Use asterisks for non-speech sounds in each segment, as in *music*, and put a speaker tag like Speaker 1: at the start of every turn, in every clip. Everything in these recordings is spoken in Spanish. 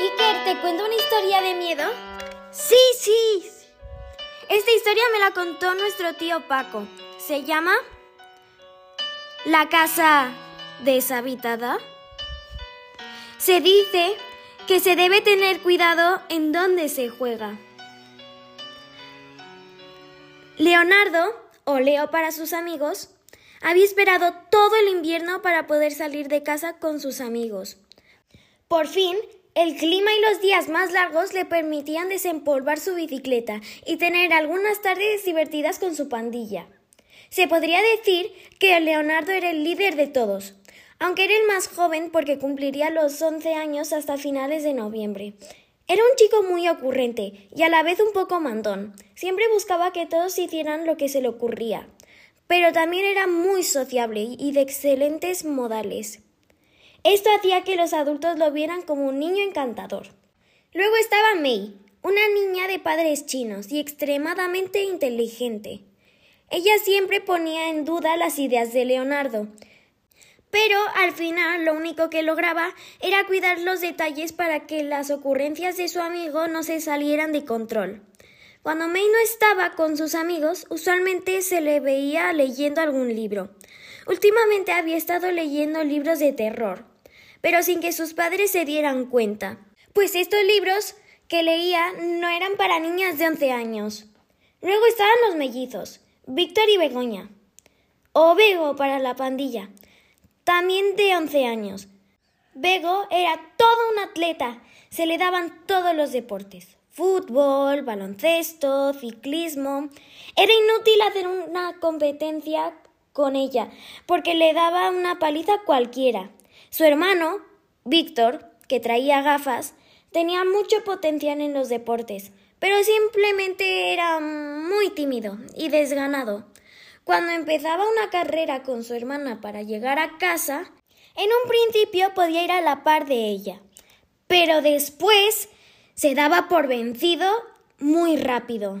Speaker 1: Iker, ¿te cuento una historia de miedo?
Speaker 2: Sí, sí.
Speaker 1: Esta historia me la contó nuestro tío Paco. Se llama La casa deshabitada. Se dice que se debe tener cuidado en dónde se juega. Leonardo, o Leo para sus amigos, había esperado todo el invierno para poder salir de casa con sus amigos. Por fin, el clima y los días más largos le permitían desempolvar su bicicleta y tener algunas tardes divertidas con su pandilla. Se podría decir que Leonardo era el líder de todos, aunque era el más joven porque cumpliría los 11 años hasta finales de noviembre. Era un chico muy ocurrente y a la vez un poco mandón. Siempre buscaba que todos hicieran lo que se le ocurría. Pero también era muy sociable y de excelentes modales. Esto hacía que los adultos lo vieran como un niño encantador. Luego estaba Mei, una niña de padres chinos y extremadamente inteligente. Ella siempre ponía en duda las ideas de Leonardo, pero al final lo único que lograba era cuidar los detalles para que las ocurrencias de su amigo no se salieran de control. Cuando May no estaba con sus amigos, usualmente se le veía leyendo algún libro. Últimamente había estado leyendo libros de terror, pero sin que sus padres se dieran cuenta, pues estos libros que leía no eran para niñas de 11 años. Luego estaban los mellizos, Víctor y Begoña, o Bego para la pandilla, también de 11 años. Bego era todo un atleta, se le daban todos los deportes. Fútbol, baloncesto, ciclismo. Era inútil hacer una competencia con ella, porque le daba una paliza cualquiera. Su hermano, Víctor, que traía gafas, tenía mucho potencial en los deportes, pero simplemente era muy tímido y desganado. Cuando empezaba una carrera con su hermana para llegar a casa, en un principio podía ir a la par de ella, pero después se daba por vencido muy rápido.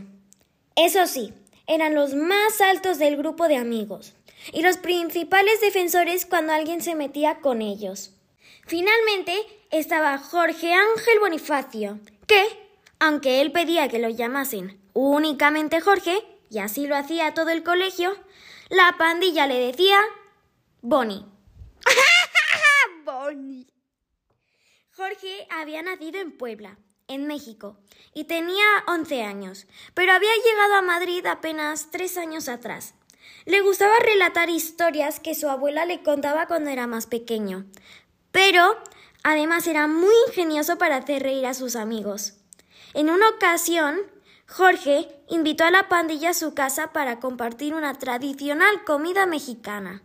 Speaker 1: Eso sí, eran los más altos del grupo de amigos y los principales defensores cuando alguien se metía con ellos. Finalmente estaba Jorge Ángel Bonifacio, que, aunque él pedía que lo llamasen únicamente Jorge, y así lo hacía todo el colegio, la pandilla le decía Bonnie. *laughs*
Speaker 2: Bonnie.
Speaker 1: Jorge había nacido en Puebla, en México, y tenía 11 años, pero había llegado a Madrid apenas tres años atrás. Le gustaba relatar historias que su abuela le contaba cuando era más pequeño, pero además era muy ingenioso para hacer reír a sus amigos. En una ocasión, Jorge invitó a la pandilla a su casa para compartir una tradicional comida mexicana.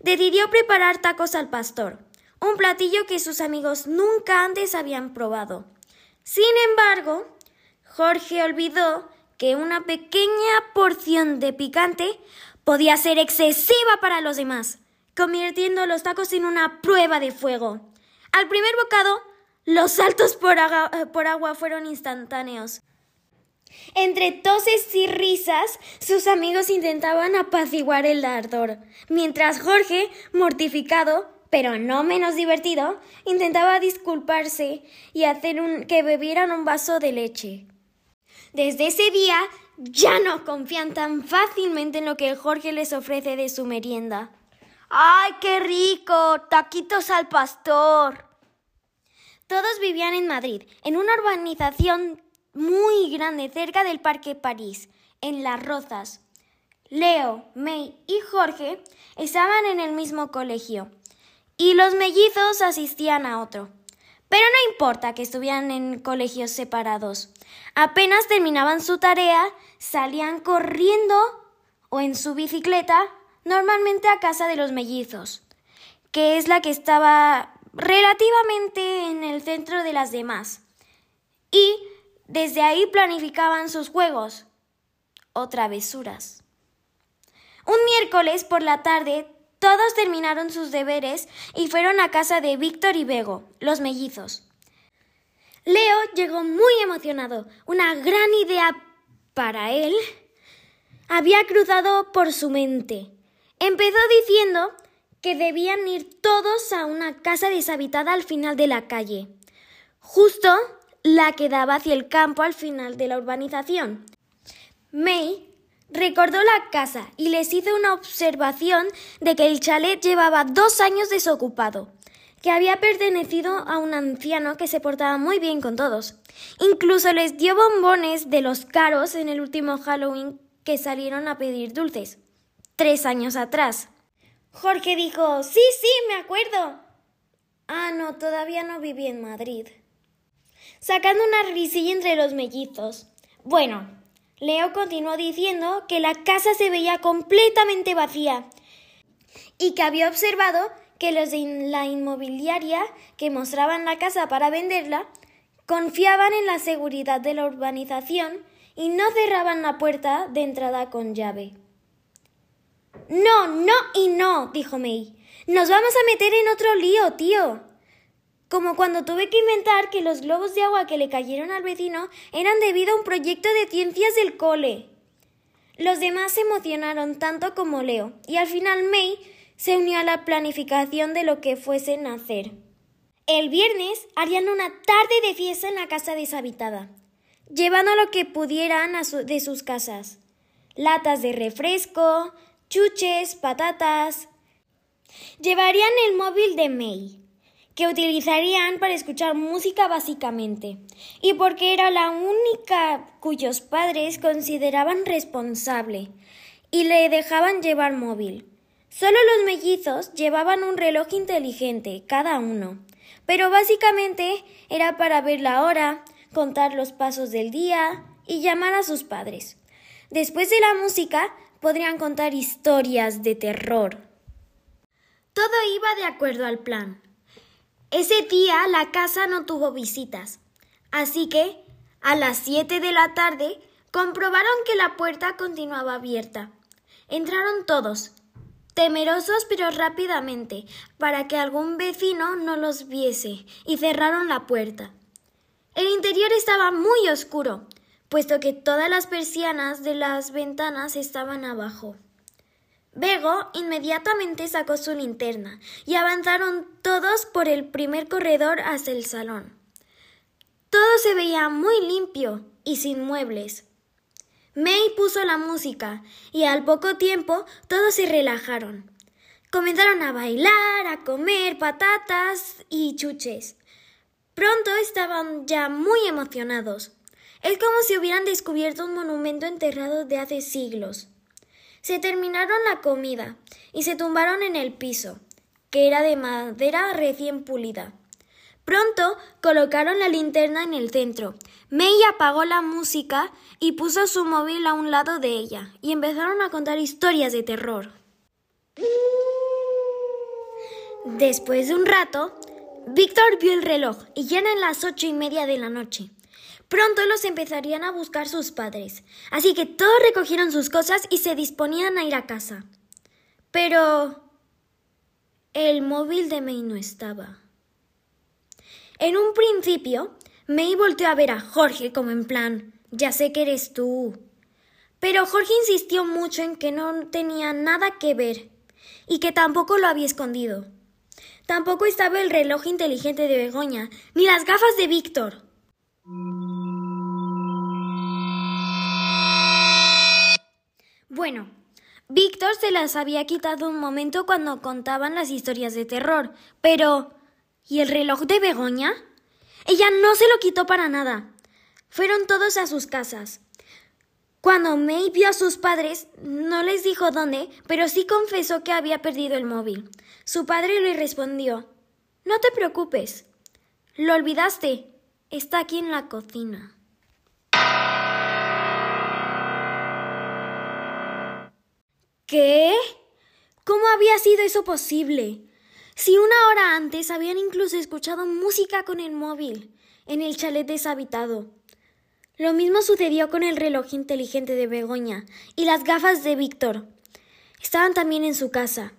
Speaker 1: Decidió preparar tacos al pastor, un platillo que sus amigos nunca antes habían probado. Sin embargo, Jorge olvidó que una pequeña porción de picante podía ser excesiva para los demás, convirtiendo los tacos en una prueba de fuego. Al primer bocado, los saltos por, agua, fueron instantáneos. Entre toses y risas, sus amigos intentaban apaciguar el ardor, mientras Jorge, mortificado, pero no menos divertido, intentaba disculparse y hacer que bebieran un vaso de leche. Desde ese día ya no confían tan fácilmente en lo que Jorge les ofrece de su merienda.
Speaker 2: ¡Ay, qué rico! Taquitos al pastor.
Speaker 1: Todos vivían en Madrid, en una urbanización muy grande cerca del Parque París, en Las Rozas. Leo, May y Jorge estaban en el mismo colegio y los mellizos asistían a otro. Pero no importa que estuvieran en colegios separados. Apenas terminaban su tarea, salían corriendo o en su bicicleta, normalmente a casa de los mellizos, que es la que estaba relativamente en el centro de las demás. Y desde ahí planificaban sus juegos o travesuras. Un miércoles por la tarde todos terminaron sus deberes y fueron a casa de Víctor y Bego, los mellizos. Leo llegó muy emocionado. Una gran idea para él había cruzado por su mente. Empezó diciendo que debían ir todos a una casa deshabitada al final de la calle, justo la que daba hacia el campo al final de la urbanización. May recordó la casa y les hizo una observación de que el chalet llevaba dos años desocupado, que había pertenecido a un anciano que se portaba muy bien con todos. Incluso les dio bombones de los caros en el último Halloween que salieron a pedir dulces, tres años atrás. Jorge dijo Sí, sí, me acuerdo. Ah, no, todavía no viví en Madrid. Sacando una risilla entre los mellizos. Bueno, Leo continuó diciendo que la casa se veía completamente vacía y que había observado que los de la inmobiliaria que mostraban la casa para venderla confiaban en la seguridad de la urbanización y no cerraban la puerta de entrada con llave. No, no y no, dijo May. Nos vamos a meter en otro lío, tío. Como cuando tuve que inventar que los globos de agua que le cayeron al vecino eran debido a un proyecto de ciencias del cole. Los demás se emocionaron tanto como Leo, y al final May se unió a la planificación de lo que fuesen a hacer. El viernes harían una tarde de fiesta en la casa deshabitada, llevando lo que pudieran de sus casas. Latas de refresco, chuches, patatas. Llevarían el móvil de May, que utilizarían para escuchar música básicamente, y porque era la única cuyos padres consideraban responsable, y le dejaban llevar móvil. Solo los mellizos llevaban un reloj inteligente, cada uno, pero básicamente era para ver la hora, contar los pasos del día y llamar a sus padres. Después de la música, podrían contar historias de terror. Todo iba de acuerdo al plan. Ese día la casa no tuvo visitas, así que a las siete de la tarde comprobaron que la puerta continuaba abierta. Entraron todos, temerosos pero rápidamente, para que algún vecino no los viese, y cerraron la puerta. El interior estaba muy oscuro, puesto que todas las persianas de las ventanas estaban abajo. Bego inmediatamente sacó su linterna y avanzaron todos por el primer corredor hasta el salón. Todo se veía muy limpio y sin muebles. May puso la música y al poco tiempo todos se relajaron. Comenzaron a bailar, a comer patatas y chuches. Pronto estaban ya muy emocionados. Es como si hubieran descubierto un monumento enterrado de hace siglos. Se terminaron la comida y se tumbaron en el piso, que era de madera recién pulida. Pronto colocaron la linterna en el centro. May apagó la música y puso su móvil a un lado de ella, y empezaron a contar historias de terror. Después de un rato, Víctor vio el reloj y ya eran las ocho y media de la noche. Pronto los empezarían a buscar sus padres, así que todos recogieron sus cosas y se disponían a ir a casa. Pero el móvil de May no estaba. En un principio, May volteó a ver a Jorge como en plan, ya sé que eres tú. Pero Jorge insistió mucho en que no tenía nada que ver y que tampoco lo había escondido. Tampoco estaba el reloj inteligente de Begoña, ni las gafas de Víctor. Bueno, Víctor se las había quitado un momento cuando contaban las historias de terror, pero ¿y el reloj de Begoña? Ella no se lo quitó para nada. Fueron todos a sus casas. Cuando May vio a sus padres, no les dijo dónde, pero sí confesó que había perdido el móvil. Su padre le respondió No te preocupes. Lo olvidaste. Está aquí en la cocina. ¿Qué? ¿Cómo había sido eso posible? Si una hora antes habían incluso escuchado música con el móvil en el chalet deshabitado. Lo mismo sucedió con el reloj inteligente de Begoña y las gafas de Víctor. Estaban también en su casa.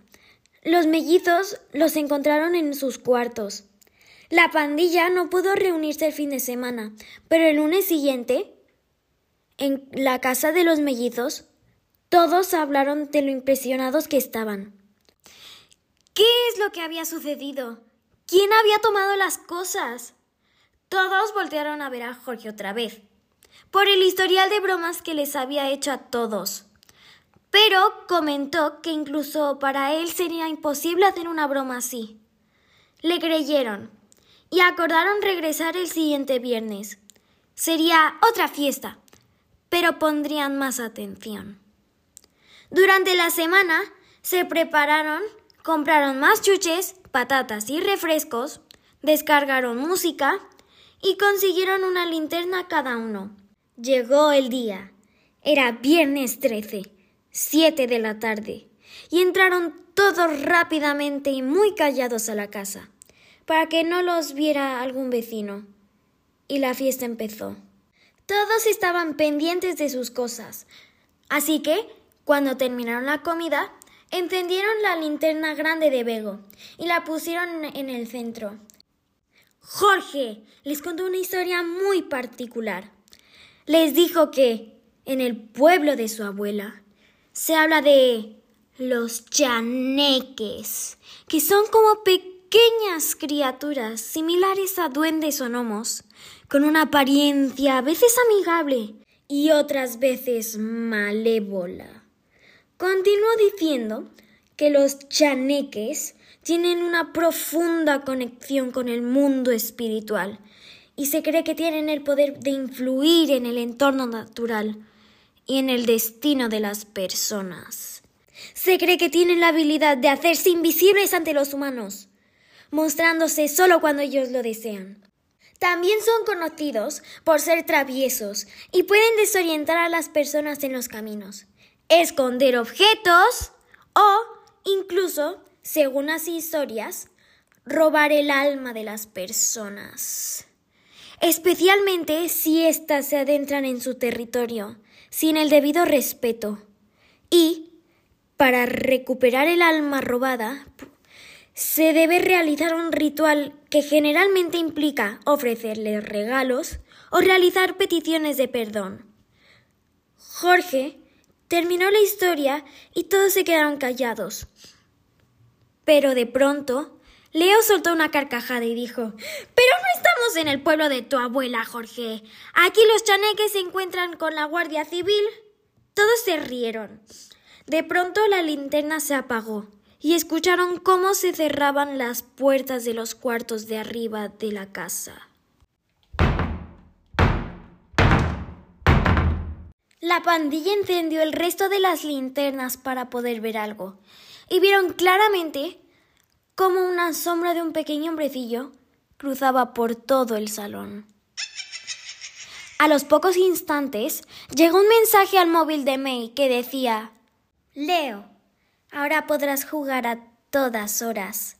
Speaker 1: Los mellizos los encontraron en sus cuartos. La pandilla no pudo reunirse el fin de semana, pero el lunes siguiente, en la casa de los mellizos, Todos hablaron de lo impresionados que estaban. ¿Qué es lo que había sucedido? ¿Quién había tomado las cosas? Todos voltearon a ver a Jorge otra vez, por el historial de bromas que les había hecho a todos. Pero comentó que incluso para él sería imposible hacer una broma así. Le creyeron y acordaron regresar el siguiente viernes. Sería otra fiesta, pero pondrían más atención. Durante la semana se prepararon, compraron más chuches, patatas y refrescos, descargaron música y consiguieron una linterna cada uno. Llegó el día. Era viernes 13, siete de la tarde, y entraron todos rápidamente y muy callados a la casa, para que no los viera algún vecino. Y la fiesta empezó. Todos estaban pendientes de sus cosas, así que, cuando terminaron la comida, encendieron la linterna grande de Bego y la pusieron en el centro. Jorge les contó una historia muy particular. Les dijo que, en el pueblo de su abuela, se habla de los chaneques, que son como pequeñas criaturas similares a duendes o gnomos, con una apariencia a veces amigable y otras veces malévola. Continuó diciendo que los chaneques tienen una profunda conexión con el mundo espiritual y se cree que tienen el poder de influir en el entorno natural y en el destino de las personas. Se cree que tienen la habilidad de hacerse invisibles ante los humanos, mostrándose solo cuando ellos lo desean. También son conocidos por ser traviesos y pueden desorientar a las personas en los caminos, esconder objetos o incluso según las historias, robar el alma de las personas. Especialmente si éstas se adentran en su territorio, sin el debido respeto. Y, para recuperar el alma robada, se debe realizar un ritual que generalmente implica ofrecerles regalos o realizar peticiones de perdón. Jorge terminó la historia y todos se quedaron callados. Pero de pronto, Leo soltó una carcajada y dijo Pero no estamos en el pueblo de tu abuela, Jorge. Aquí los chaneques se encuentran con la Guardia Civil. Todos se rieron. De pronto la linterna se apagó y escucharon cómo se cerraban las puertas de los cuartos de arriba de la casa. La pandilla encendió el resto de las linternas para poder ver algo y vieron claramente cómo una sombra de un pequeño hombrecillo cruzaba por todo el salón. A los pocos instantes llegó un mensaje al móvil de May que decía Leo, ahora podrás jugar a todas horas.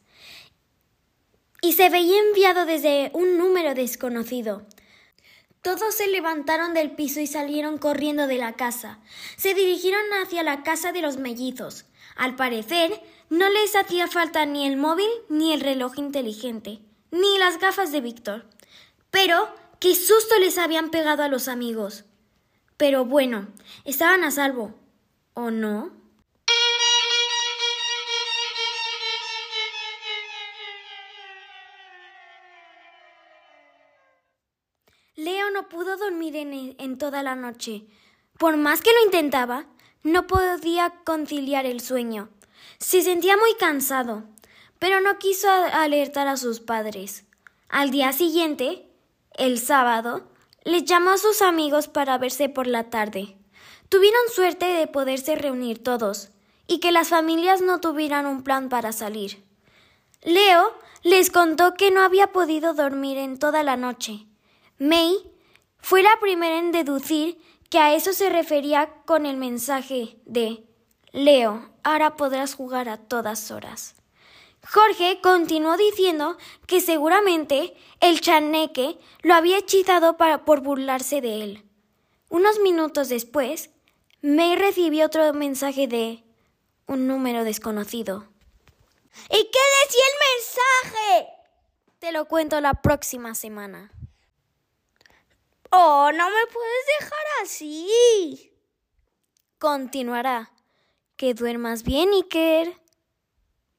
Speaker 1: Y se veía enviado desde un número desconocido. Todos se levantaron del piso y salieron corriendo de la casa. Se dirigieron hacia la casa de los mellizos. Al parecer, no les hacía falta ni el móvil, ni el reloj inteligente, ni las gafas de Víctor. Pero qué susto les habían pegado a los amigos. Pero bueno, estaban a salvo. ¿O no? En, en, toda la noche. Por más que lo intentaba, no podía conciliar el sueño. Se sentía muy cansado, pero no quiso alertar a sus padres. Al día siguiente, el sábado, les llamó a sus amigos para verse por la tarde. Tuvieron suerte de poderse reunir todos y que las familias no tuvieran un plan para salir. Leo les contó que no había podido dormir en toda la noche. May fue la primera en deducir que a eso se refería con el mensaje de Leo, ahora podrás jugar a todas horas. Jorge continuó diciendo que seguramente el chaneque lo había hechizado para, por burlarse de él. Unos minutos después, May recibió otro mensaje de un número desconocido.
Speaker 2: ¿Y qué decía el mensaje?
Speaker 1: Te lo cuento la próxima semana.
Speaker 2: Oh, no me puedes dejar así.
Speaker 1: continuará. Que duermas bien, Iker.